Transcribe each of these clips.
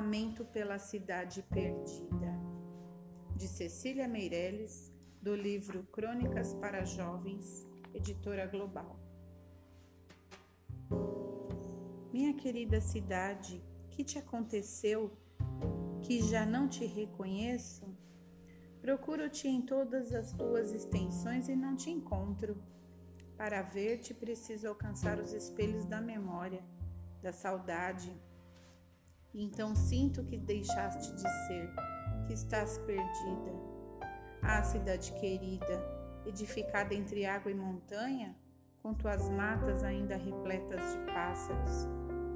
Lamento pela Cidade Perdida, de Cecília Meirelles, do livro Crônicas para Jovens, editora Global. Minha querida cidade, que te aconteceu que já não te reconheço? Procuro-te em todas as tuas extensões e não te encontro. Para ver-te, preciso alcançar os espelhos da memória, da saudade então sinto que deixaste de ser, que estás perdida. Ah, cidade querida, edificada entre água e montanha, com tuas matas ainda repletas de pássaros,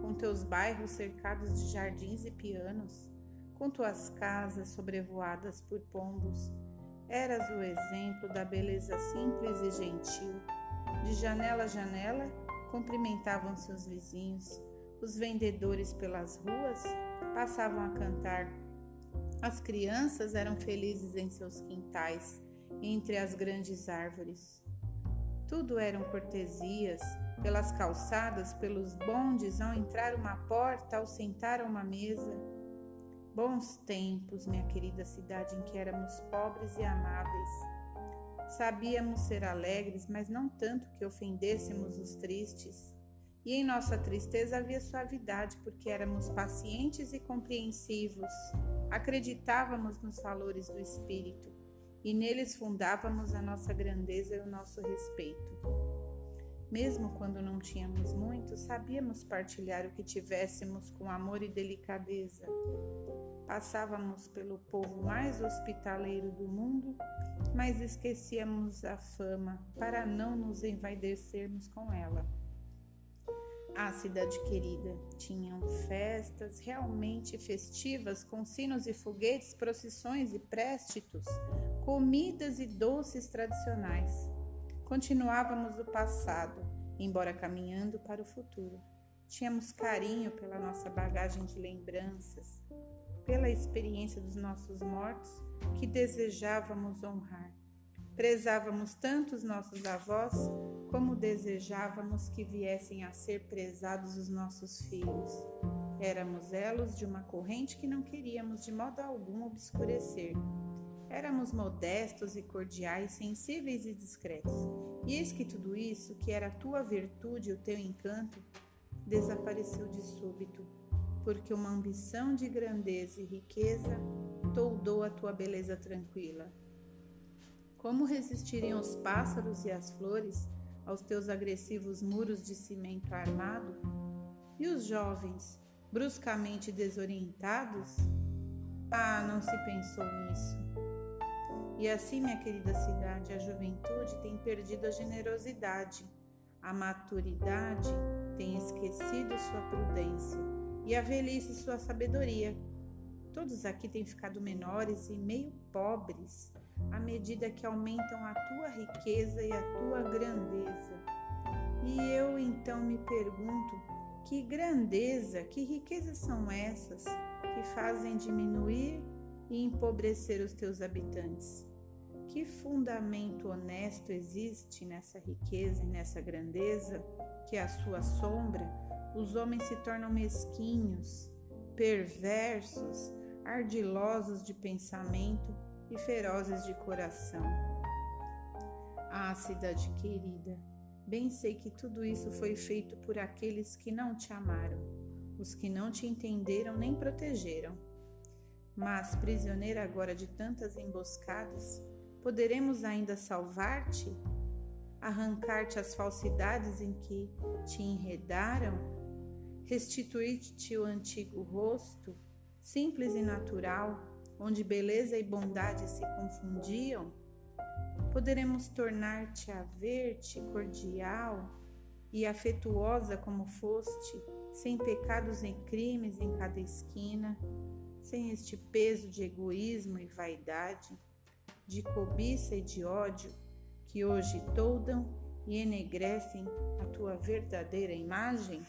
com teus bairros cercados de jardins e pianos, com tuas casas sobrevoadas por pombos, eras o exemplo da beleza simples e gentil. De janela a janela, cumprimentavam seus vizinhos os vendedores pelas ruas passavam a cantar. As crianças eram felizes em seus quintais, entre as grandes árvores. Tudo eram cortesias, pelas calçadas, pelos bondes, ao entrar uma porta, ao sentar a uma mesa. Bons tempos, minha querida cidade em que éramos pobres e amáveis. Sabíamos ser alegres, mas não tanto que ofendêssemos os tristes. E em nossa tristeza havia suavidade, porque éramos pacientes e compreensivos, acreditávamos nos valores do Espírito e neles fundávamos a nossa grandeza e o nosso respeito. Mesmo quando não tínhamos muito, sabíamos partilhar o que tivéssemos com amor e delicadeza. Passávamos pelo povo mais hospitaleiro do mundo, mas esquecíamos a fama para não nos envaidecermos com ela. A cidade querida tinham festas realmente festivas, com sinos e foguetes, procissões e préstitos, comidas e doces tradicionais. Continuávamos o passado, embora caminhando para o futuro. Tínhamos carinho pela nossa bagagem de lembranças, pela experiência dos nossos mortos que desejávamos honrar. Prezávamos tanto os nossos avós como desejávamos que viessem a ser prezados os nossos filhos. Éramos elos de uma corrente que não queríamos de modo algum obscurecer. Éramos modestos e cordiais, sensíveis e discretos. E eis que tudo isso, que era a tua virtude e o teu encanto, desapareceu de súbito, porque uma ambição de grandeza e riqueza toldou a tua beleza tranquila. Como resistiriam os pássaros e as flores aos teus agressivos muros de cimento armado? E os jovens, bruscamente desorientados? Ah, não se pensou nisso. E assim, minha querida cidade, a juventude tem perdido a generosidade, a maturidade tem esquecido sua prudência e a velhice sua sabedoria. Todos aqui têm ficado menores e meio pobres à medida que aumentam a tua riqueza e a tua grandeza. E eu então me pergunto: que grandeza, que riquezas são essas que fazem diminuir e empobrecer os teus habitantes? Que fundamento honesto existe nessa riqueza e nessa grandeza que à sua sombra os homens se tornam mesquinhos, perversos, ardilosos de pensamento e ferozes de coração. Ah, cidade querida, bem sei que tudo isso foi feito por aqueles que não te amaram, os que não te entenderam nem protegeram. Mas, prisioneira agora de tantas emboscadas, poderemos ainda salvar-te? Arrancar-te as falsidades em que te enredaram? Restituir-te o antigo rosto, simples e natural? Onde beleza e bondade se confundiam, poderemos tornar-te a ver-te cordial e afetuosa como foste, sem pecados nem crimes em cada esquina, sem este peso de egoísmo e vaidade, de cobiça e de ódio que hoje toldam e enegrecem a tua verdadeira imagem?